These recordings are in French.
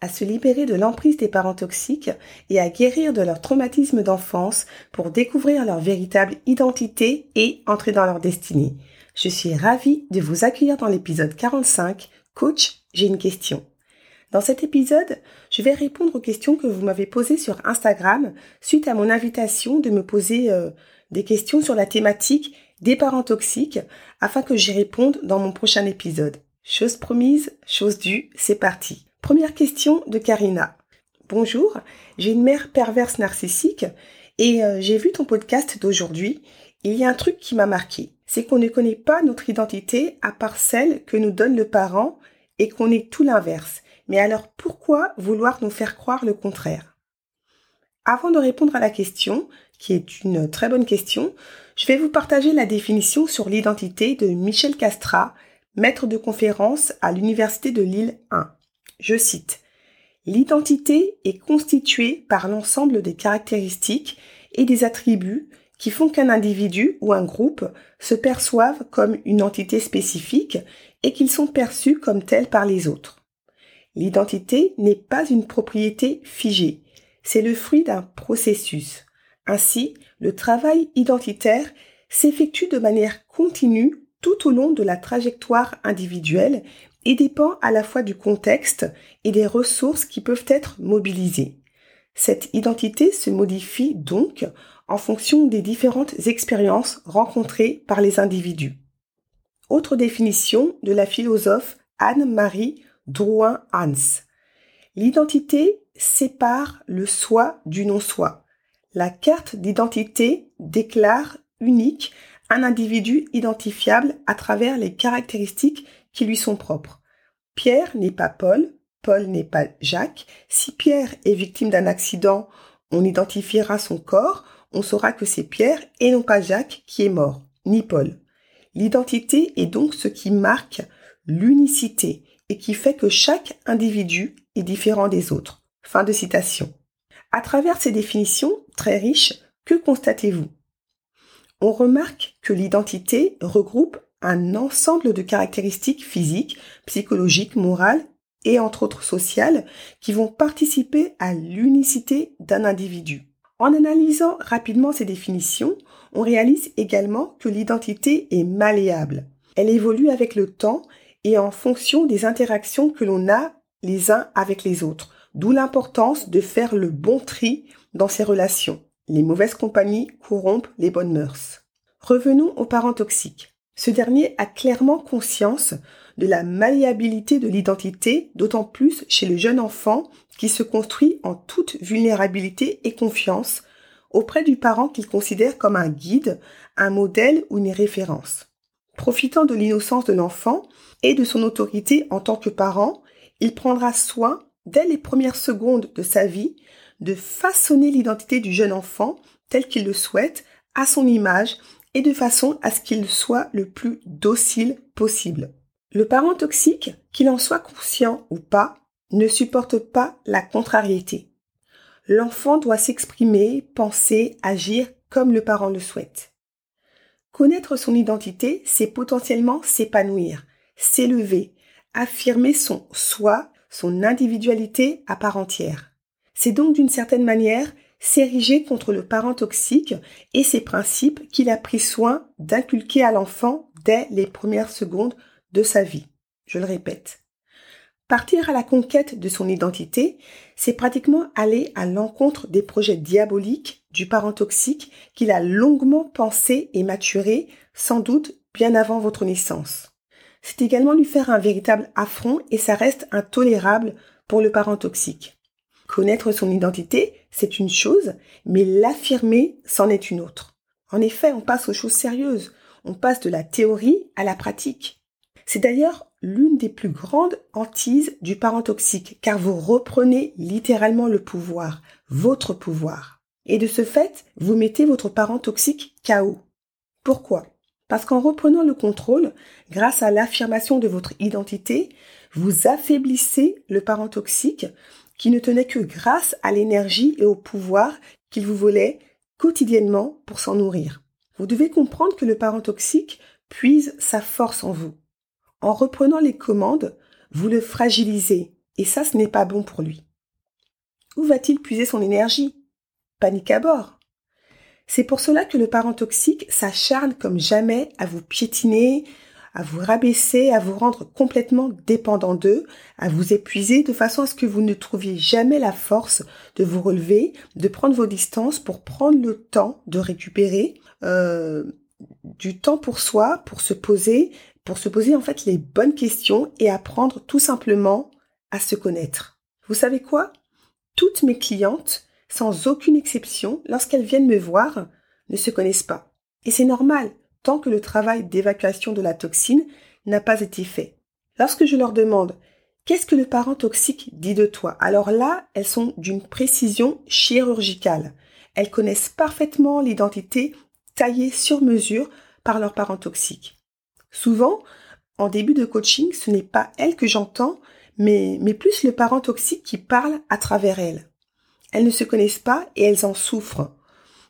à se libérer de l'emprise des parents toxiques et à guérir de leur traumatisme d'enfance pour découvrir leur véritable identité et entrer dans leur destinée. Je suis ravie de vous accueillir dans l'épisode 45. Coach, j'ai une question. Dans cet épisode, je vais répondre aux questions que vous m'avez posées sur Instagram suite à mon invitation de me poser euh, des questions sur la thématique des parents toxiques afin que j'y réponde dans mon prochain épisode. Chose promise, chose due, c'est parti. Première question de Karina. Bonjour, j'ai une mère perverse narcissique et euh, j'ai vu ton podcast d'aujourd'hui. Il y a un truc qui m'a marqué, c'est qu'on ne connaît pas notre identité à part celle que nous donne le parent et qu'on est tout l'inverse. Mais alors pourquoi vouloir nous faire croire le contraire? Avant de répondre à la question, qui est une très bonne question, je vais vous partager la définition sur l'identité de Michel Castra, maître de conférence à l'Université de Lille 1. Je cite L'identité est constituée par l'ensemble des caractéristiques et des attributs qui font qu'un individu ou un groupe se perçoivent comme une entité spécifique et qu'ils sont perçus comme tels par les autres. L'identité n'est pas une propriété figée, c'est le fruit d'un processus. Ainsi, le travail identitaire s'effectue de manière continue tout au long de la trajectoire individuelle et dépend à la fois du contexte et des ressources qui peuvent être mobilisées. Cette identité se modifie donc en fonction des différentes expériences rencontrées par les individus. Autre définition de la philosophe Anne-Marie Drouin-Hans. L'identité sépare le soi du non-soi. La carte d'identité déclare unique un individu identifiable à travers les caractéristiques lui sont propres. Pierre n'est pas Paul, Paul n'est pas Jacques. Si Pierre est victime d'un accident, on identifiera son corps, on saura que c'est Pierre et non pas Jacques qui est mort, ni Paul. L'identité est donc ce qui marque l'unicité et qui fait que chaque individu est différent des autres. Fin de citation. À travers ces définitions très riches, que constatez-vous? On remarque que l'identité regroupe un ensemble de caractéristiques physiques, psychologiques, morales et entre autres sociales qui vont participer à l'unicité d'un individu. En analysant rapidement ces définitions, on réalise également que l'identité est malléable. Elle évolue avec le temps et en fonction des interactions que l'on a les uns avec les autres, d'où l'importance de faire le bon tri dans ces relations. Les mauvaises compagnies corrompent les bonnes mœurs. Revenons aux parents toxiques. Ce dernier a clairement conscience de la malléabilité de l'identité, d'autant plus chez le jeune enfant qui se construit en toute vulnérabilité et confiance auprès du parent qu'il considère comme un guide, un modèle ou une référence. Profitant de l'innocence de l'enfant et de son autorité en tant que parent, il prendra soin, dès les premières secondes de sa vie, de façonner l'identité du jeune enfant tel qu'il le souhaite, à son image et de façon à ce qu'il soit le plus docile possible. Le parent toxique, qu'il en soit conscient ou pas, ne supporte pas la contrariété. L'enfant doit s'exprimer, penser, agir comme le parent le souhaite. Connaître son identité, c'est potentiellement s'épanouir, s'élever, affirmer son soi, son individualité à part entière. C'est donc d'une certaine manière s'ériger contre le parent toxique et ses principes qu'il a pris soin d'inculquer à l'enfant dès les premières secondes de sa vie. Je le répète. Partir à la conquête de son identité, c'est pratiquement aller à l'encontre des projets diaboliques du parent toxique qu'il a longuement pensé et maturé, sans doute bien avant votre naissance. C'est également lui faire un véritable affront et ça reste intolérable pour le parent toxique. Connaître son identité, c'est une chose, mais l'affirmer, c'en est une autre. En effet, on passe aux choses sérieuses. On passe de la théorie à la pratique. C'est d'ailleurs l'une des plus grandes hantises du parent toxique, car vous reprenez littéralement le pouvoir, votre pouvoir. Et de ce fait, vous mettez votre parent toxique KO. Pourquoi? Parce qu'en reprenant le contrôle, grâce à l'affirmation de votre identité, vous affaiblissez le parent toxique qui ne tenait que grâce à l'énergie et au pouvoir qu'il vous volait quotidiennement pour s'en nourrir. Vous devez comprendre que le parent toxique puise sa force en vous. En reprenant les commandes, vous le fragilisez, et ça, ce n'est pas bon pour lui. Où va-t-il puiser son énergie? Panique à bord. C'est pour cela que le parent toxique s'acharne comme jamais à vous piétiner, à vous rabaisser, à vous rendre complètement dépendant d'eux, à vous épuiser de façon à ce que vous ne trouviez jamais la force de vous relever, de prendre vos distances pour prendre le temps de récupérer euh, du temps pour soi, pour se poser, pour se poser en fait les bonnes questions et apprendre tout simplement à se connaître. Vous savez quoi? Toutes mes clientes, sans aucune exception, lorsqu'elles viennent me voir, ne se connaissent pas. Et c'est normal, tant que le travail d'évacuation de la toxine n'a pas été fait. Lorsque je leur demande Qu'est-ce que le parent toxique dit de toi? Alors là, elles sont d'une précision chirurgicale. Elles connaissent parfaitement l'identité taillée sur mesure par leur parent toxique. Souvent, en début de coaching, ce n'est pas elles que j'entends, mais, mais plus le parent toxique qui parle à travers elles. Elles ne se connaissent pas et elles en souffrent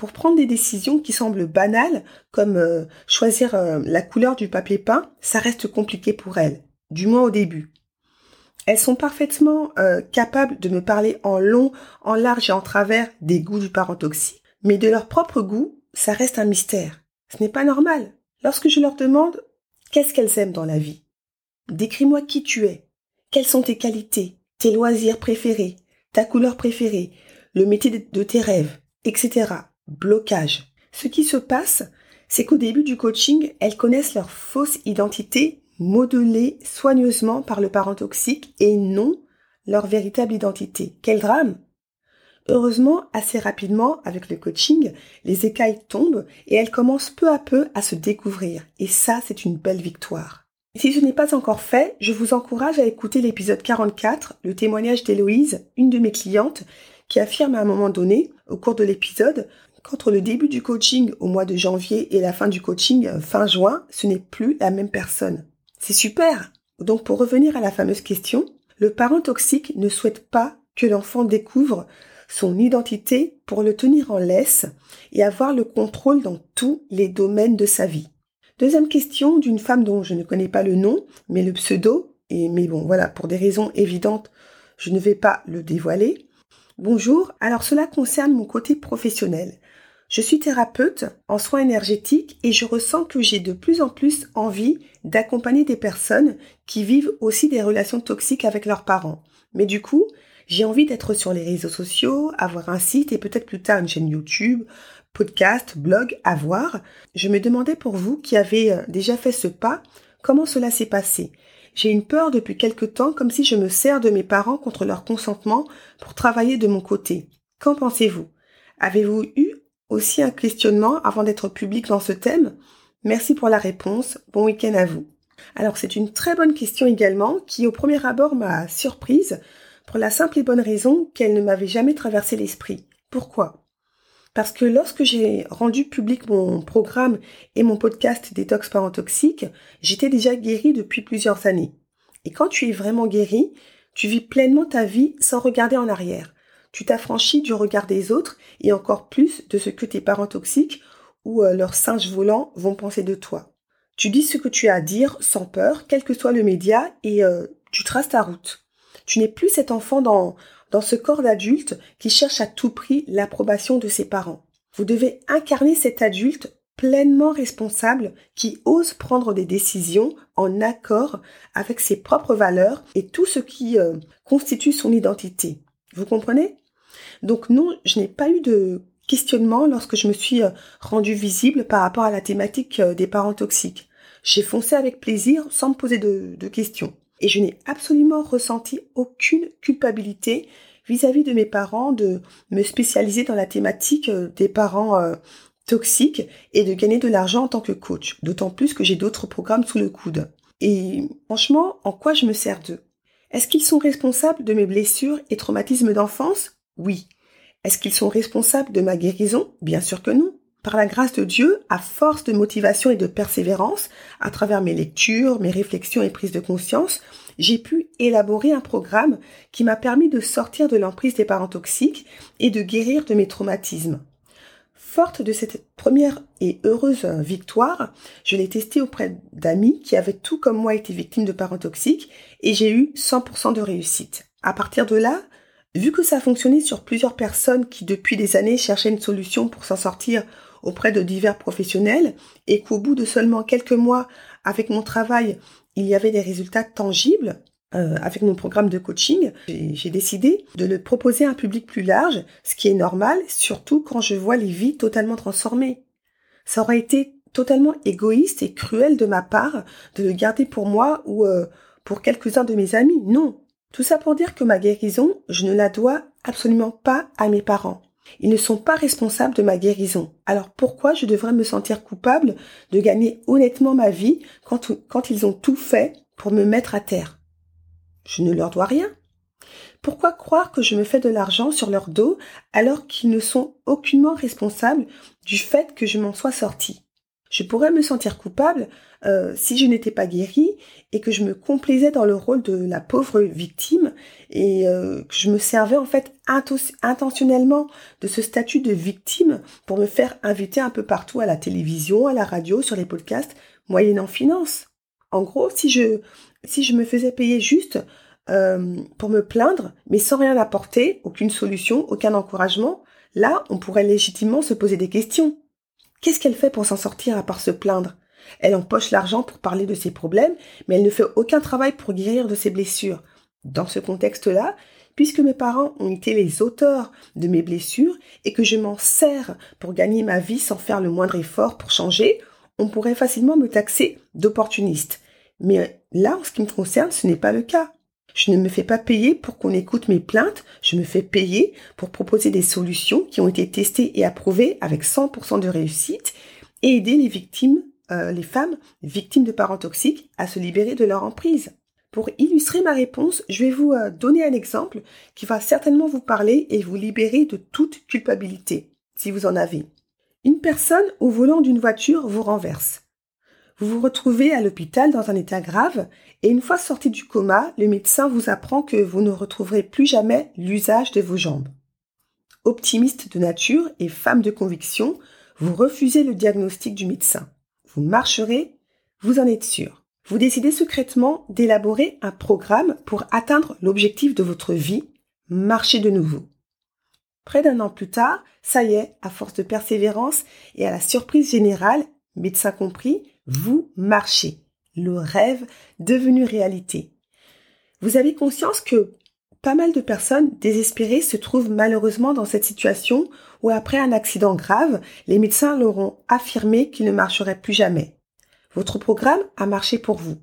pour prendre des décisions qui semblent banales, comme euh, choisir euh, la couleur du papier peint, ça reste compliqué pour elles, du moins au début. Elles sont parfaitement euh, capables de me parler en long, en large et en travers des goûts du parent mais de leur propre goût, ça reste un mystère. Ce n'est pas normal. Lorsque je leur demande qu'est-ce qu'elles aiment dans la vie, décris-moi qui tu es, quelles sont tes qualités, tes loisirs préférés, ta couleur préférée, le métier de tes rêves, etc blocage. Ce qui se passe, c'est qu'au début du coaching, elles connaissent leur fausse identité modelée soigneusement par le parent toxique et non leur véritable identité. Quel drame Heureusement, assez rapidement, avec le coaching, les écailles tombent et elles commencent peu à peu à se découvrir. Et ça, c'est une belle victoire. Si ce n'est pas encore fait, je vous encourage à écouter l'épisode 44, le témoignage d'Héloïse, une de mes clientes, qui affirme à un moment donné, au cours de l'épisode, Qu'entre le début du coaching au mois de janvier et la fin du coaching euh, fin juin, ce n'est plus la même personne. C'est super Donc pour revenir à la fameuse question, le parent toxique ne souhaite pas que l'enfant découvre son identité pour le tenir en laisse et avoir le contrôle dans tous les domaines de sa vie. Deuxième question d'une femme dont je ne connais pas le nom, mais le pseudo, et mais bon voilà, pour des raisons évidentes, je ne vais pas le dévoiler. Bonjour, alors cela concerne mon côté professionnel. Je suis thérapeute en soins énergétiques et je ressens que j'ai de plus en plus envie d'accompagner des personnes qui vivent aussi des relations toxiques avec leurs parents. Mais du coup, j'ai envie d'être sur les réseaux sociaux, avoir un site et peut-être plus tard une chaîne YouTube, podcast, blog à voir. Je me demandais pour vous qui avez euh, déjà fait ce pas, comment cela s'est passé. J'ai une peur depuis quelque temps comme si je me sers de mes parents contre leur consentement pour travailler de mon côté. Qu'en pensez-vous? Avez-vous eu aussi un questionnement avant d'être public dans ce thème Merci pour la réponse. Bon week-end à vous. Alors c'est une très bonne question également qui au premier abord m'a surprise pour la simple et bonne raison qu'elle ne m'avait jamais traversé l'esprit. Pourquoi? Parce que lorsque j'ai rendu public mon programme et mon podcast Détox Parent Toxique, j'étais déjà guérie depuis plusieurs années. Et quand tu es vraiment guéri, tu vis pleinement ta vie sans regarder en arrière tu t'affranchis du regard des autres et encore plus de ce que tes parents toxiques ou euh, leurs singes volants vont penser de toi. Tu dis ce que tu as à dire sans peur, quel que soit le média, et euh, tu traces ta route. Tu n'es plus cet enfant dans, dans ce corps d'adulte qui cherche à tout prix l'approbation de ses parents. Vous devez incarner cet adulte pleinement responsable qui ose prendre des décisions en accord avec ses propres valeurs et tout ce qui euh, constitue son identité. Vous comprenez? Donc non, je n'ai pas eu de questionnement lorsque je me suis euh, rendue visible par rapport à la thématique euh, des parents toxiques. J'ai foncé avec plaisir sans me poser de, questions. Et je n'ai absolument ressenti aucune culpabilité vis-à-vis de mes parents de me spécialiser dans la thématique euh, des parents toxiques et de gagner de l'argent en tant que coach. D'autant plus que j'ai d'autres programmes sous le coude. Et franchement, en quoi je me sers d'eux? Est-ce qu'ils sont responsables de mes blessures et traumatismes d'enfance? Oui. Est-ce qu'ils sont responsables de ma guérison? Bien sûr que non. Par la grâce de Dieu, à force de motivation et de persévérance, à travers mes lectures, mes réflexions et prises de conscience, j'ai pu élaborer un programme qui m'a permis de sortir de l'emprise des parents toxiques et de guérir de mes traumatismes. Forte de cette première et heureuse victoire, je l'ai testé auprès d'amis qui avaient tout comme moi été victimes de parents toxiques et j'ai eu 100% de réussite. À partir de là, vu que ça a fonctionné sur plusieurs personnes qui depuis des années cherchaient une solution pour s'en sortir auprès de divers professionnels et qu'au bout de seulement quelques mois avec mon travail, il y avait des résultats tangibles, euh, avec mon programme de coaching, j'ai décidé de le proposer à un public plus large, ce qui est normal, surtout quand je vois les vies totalement transformées. Ça aurait été totalement égoïste et cruel de ma part de le garder pour moi ou euh, pour quelques-uns de mes amis. Non. Tout ça pour dire que ma guérison, je ne la dois absolument pas à mes parents. Ils ne sont pas responsables de ma guérison. Alors pourquoi je devrais me sentir coupable de gagner honnêtement ma vie quand, ils ont tout fait pour me mettre à terre? Je ne leur dois rien. Pourquoi croire que je me fais de l'argent sur leur dos alors qu'ils ne sont aucunement responsables du fait que je m'en sois sortie? Je pourrais me sentir coupable euh, si je n'étais pas guérie et que je me complaisais dans le rôle de la pauvre victime et euh, que je me servais en fait intentionnellement de ce statut de victime pour me faire inviter un peu partout à la télévision, à la radio, sur les podcasts, moyennant finance. En gros, si je si je me faisais payer juste euh, pour me plaindre, mais sans rien apporter, aucune solution, aucun encouragement, là, on pourrait légitimement se poser des questions. Qu'est-ce qu'elle fait pour s'en sortir à part se plaindre? Elle empoche l'argent pour parler de ses problèmes, mais elle ne fait aucun travail pour guérir de ses blessures. Dans ce contexte-là, puisque mes parents ont été les auteurs de mes blessures et que je m'en sers pour gagner ma vie sans faire le moindre effort pour changer, on pourrait facilement me taxer d'opportuniste. Mais là, en ce qui me concerne, ce n'est pas le cas. Je ne me fais pas payer pour qu'on écoute mes plaintes, je me fais payer pour proposer des solutions qui ont été testées et approuvées avec 100% de réussite et aider les victimes, euh, les femmes victimes de parents toxiques à se libérer de leur emprise. Pour illustrer ma réponse, je vais vous euh, donner un exemple qui va certainement vous parler et vous libérer de toute culpabilité, si vous en avez. Une personne au volant d'une voiture vous renverse. Vous vous retrouvez à l'hôpital dans un état grave et une fois sorti du coma, le médecin vous apprend que vous ne retrouverez plus jamais l'usage de vos jambes. Optimiste de nature et femme de conviction, vous refusez le diagnostic du médecin. Vous marcherez, vous en êtes sûr. Vous décidez secrètement d'élaborer un programme pour atteindre l'objectif de votre vie, marcher de nouveau. Près d'un an plus tard, ça y est, à force de persévérance et à la surprise générale, médecin compris, vous marchez. Le rêve devenu réalité. Vous avez conscience que pas mal de personnes désespérées se trouvent malheureusement dans cette situation où après un accident grave, les médecins leur ont affirmé qu'ils ne marcheraient plus jamais. Votre programme a marché pour vous.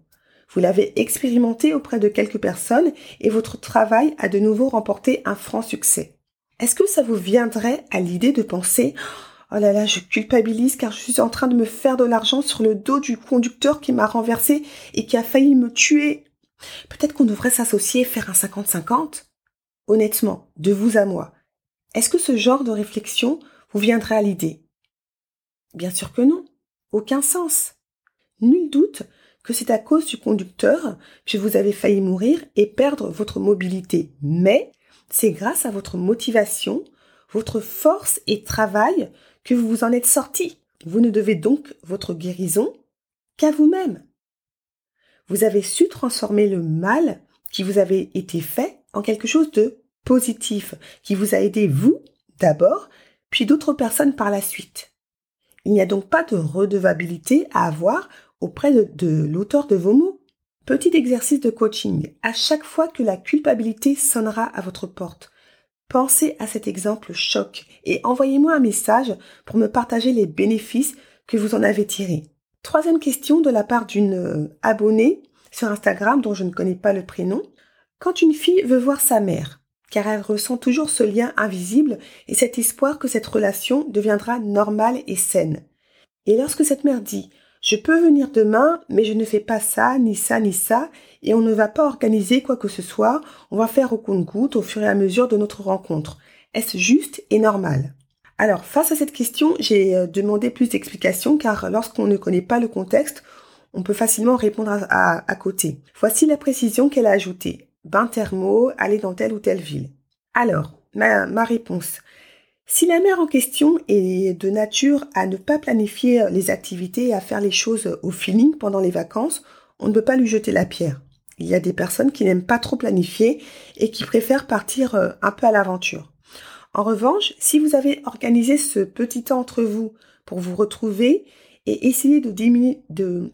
Vous l'avez expérimenté auprès de quelques personnes et votre travail a de nouveau remporté un franc succès. Est-ce que ça vous viendrait à l'idée de penser Oh là là, je culpabilise car je suis en train de me faire de l'argent sur le dos du conducteur qui m'a renversé et qui a failli me tuer. Peut-être qu'on devrait s'associer et faire un 50-50 Honnêtement, de vous à moi, est-ce que ce genre de réflexion vous viendrait à l'idée? Bien sûr que non. Aucun sens. Nul doute que c'est à cause du conducteur que vous avez failli mourir et perdre votre mobilité. Mais c'est grâce à votre motivation, votre force et travail que vous vous en êtes sorti. Vous ne devez donc votre guérison qu'à vous-même. Vous avez su transformer le mal qui vous avait été fait en quelque chose de positif, qui vous a aidé vous d'abord, puis d'autres personnes par la suite. Il n'y a donc pas de redevabilité à avoir auprès de, de l'auteur de vos mots. Petit exercice de coaching. À chaque fois que la culpabilité sonnera à votre porte, Pensez à cet exemple choc et envoyez-moi un message pour me partager les bénéfices que vous en avez tirés. Troisième question de la part d'une euh, abonnée sur Instagram dont je ne connais pas le prénom. Quand une fille veut voir sa mère, car elle ressent toujours ce lien invisible et cet espoir que cette relation deviendra normale et saine. Et lorsque cette mère dit Je peux venir demain, mais je ne fais pas ça, ni ça, ni ça, et on ne va pas organiser quoi que ce soit, on va faire au compte-goutte au fur et à mesure de notre rencontre. Est-ce juste et normal? Alors, face à cette question, j'ai euh, demandé plus d'explications car lorsqu'on ne connaît pas le contexte, on peut facilement répondre à, côté. Voici la précision qu'elle a ajoutée. Bain thermo, aller dans telle ou telle ville. Alors, ma réponse. Si la mère en question est de nature à ne pas planifier les activités et à faire les choses au feeling pendant les vacances, on ne peut pas lui jeter la pierre. Il y a des personnes qui n'aiment pas trop planifier et qui préfèrent partir euh, un peu à l'aventure. En revanche, si vous avez organisé ce petit temps entre vous pour vous retrouver et essayer de diminuer,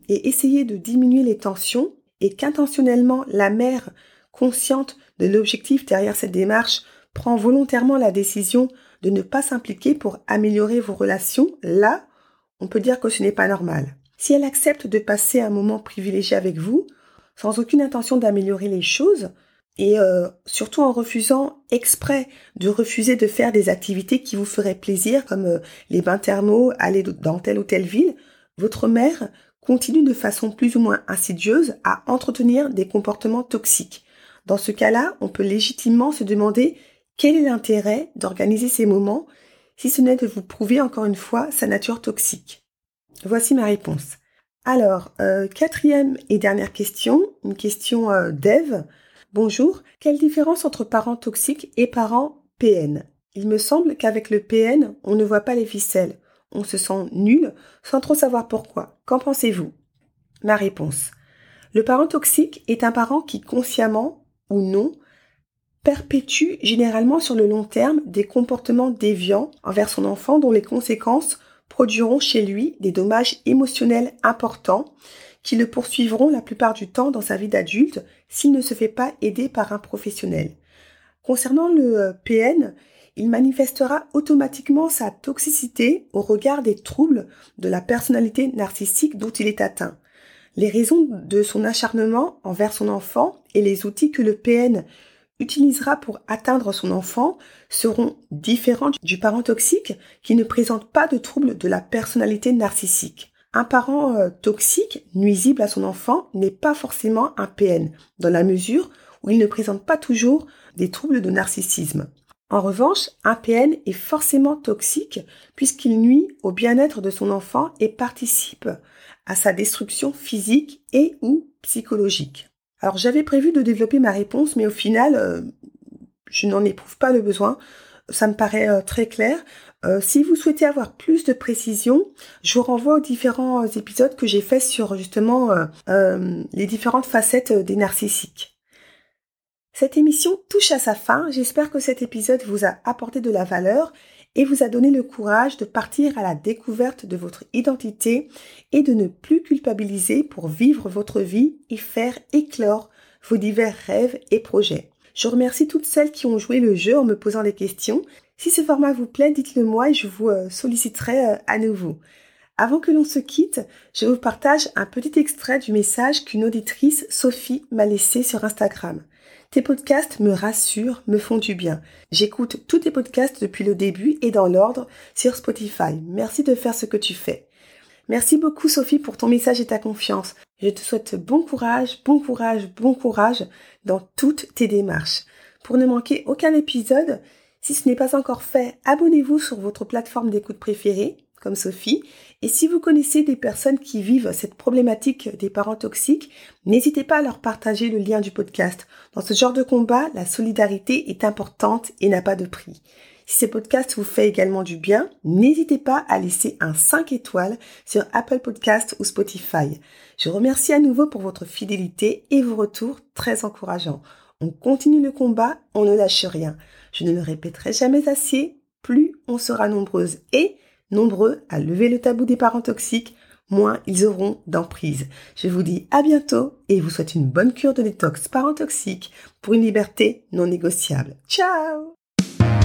et essayer de diminuer les tensions et qu'intentionnellement la mère, consciente de l'objectif derrière cette démarche, prend volontairement la décision de ne pas s'impliquer pour améliorer vos relations, là, on peut dire que ce n'est pas normal. Si elle accepte de passer un moment privilégié avec vous, sans aucune intention d'améliorer les choses, et euh, surtout en refusant exprès de refuser de faire des activités qui vous feraient plaisir, comme euh, les bains thermaux, aller dans telle ou telle ville, votre mère continue de façon plus ou moins insidieuse à entretenir des comportements toxiques. Dans ce cas-là, on peut légitimement se demander quel est l'intérêt d'organiser ces moments si ce n'est de vous prouver encore une fois sa nature toxique? Voici ma réponse. Alors, euh, quatrième et dernière question, une question euh, d'Eve. Bonjour, quelle différence entre parents toxiques et parents PN Il me semble qu'avec le PN, on ne voit pas les ficelles. On se sent nul sans trop savoir pourquoi. Qu'en pensez-vous? Ma réponse. Le parent toxique est un parent qui consciemment ou non perpétue généralement sur le long terme des comportements déviants envers son enfant dont les conséquences produiront chez lui des dommages émotionnels importants qui le poursuivront la plupart du temps dans sa vie d'adulte s'il ne se fait pas aider par un professionnel. Concernant le euh, PN, il manifestera automatiquement sa toxicité au regard des troubles de la personnalité narcissique dont il est atteint. Les raisons de son acharnement envers son enfant et les outils que le PN utilisera pour atteindre son enfant seront différents du parent toxique qui ne présente pas de troubles de la personnalité narcissique. Un parent euh, toxique, nuisible à son enfant, n'est pas forcément un PN, dans la mesure où il ne présente pas toujours des troubles de narcissisme. En revanche, un PN est forcément toxique puisqu'il nuit au bien-être de son enfant et participe à sa destruction physique et ou psychologique. Alors j'avais prévu de développer ma réponse, mais au final, euh, je n'en éprouve pas le besoin. Ça me paraît euh, très clair. Euh, si vous souhaitez avoir plus de précision, je vous renvoie aux différents épisodes que j'ai faits sur justement les différentes facettes des narcissiques. Cette émission touche à sa fin. J'espère que cet épisode vous a apporté de la valeur et vous a donné le courage de partir à la découverte de votre identité et de ne plus culpabiliser pour vivre votre vie et faire éclore vos divers rêves et projets. Je remercie toutes celles qui ont joué le jeu en me posant des questions. Si ce format vous plaît, dites-le moi et je vous euh, solliciterai euh, à nouveau. Avant que l'on se quitte, je vous partage un petit extrait du message qu'une auditrice, Sophie, m'a laissé sur Instagram. Tes podcasts me rassurent, me font du bien. J'écoute tous tes podcasts depuis le début et dans l'ordre sur Spotify. Merci de faire ce que tu fais. Merci beaucoup Sophie pour ton message et ta confiance. Je te souhaite bon courage, bon courage, bon courage dans toutes tes démarches. Pour ne manquer aucun épisode, si ce n'est pas encore fait, abonnez-vous sur votre plateforme d'écoute préférée comme Sophie. Et si vous connaissez des personnes qui vivent cette problématique des parents toxiques, n'hésitez pas à leur partager le lien du podcast. Dans ce genre de combat, la solidarité est importante et n'a pas de prix. Si ce podcast vous fait également du bien, n'hésitez pas à laisser un 5 étoiles sur Apple Podcast ou Spotify. Je remercie à nouveau pour votre fidélité et vos retours très encourageants. On continue le combat, on ne lâche rien. Je ne le répéterai jamais assez, plus on sera nombreuses et nombreux à lever le tabou des parents toxiques, moins ils auront d'emprise. Je vous dis à bientôt et vous souhaite une bonne cure de détox parents toxiques pour une liberté non négociable. Ciao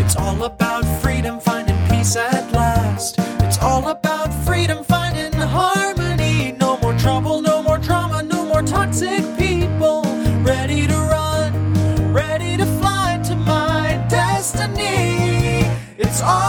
It's all about freedom, finding peace at last. It's all about freedom, finding harmony. No more trouble, no more drama, no more toxic people. Ready to run, ready to fly to my destiny. It's all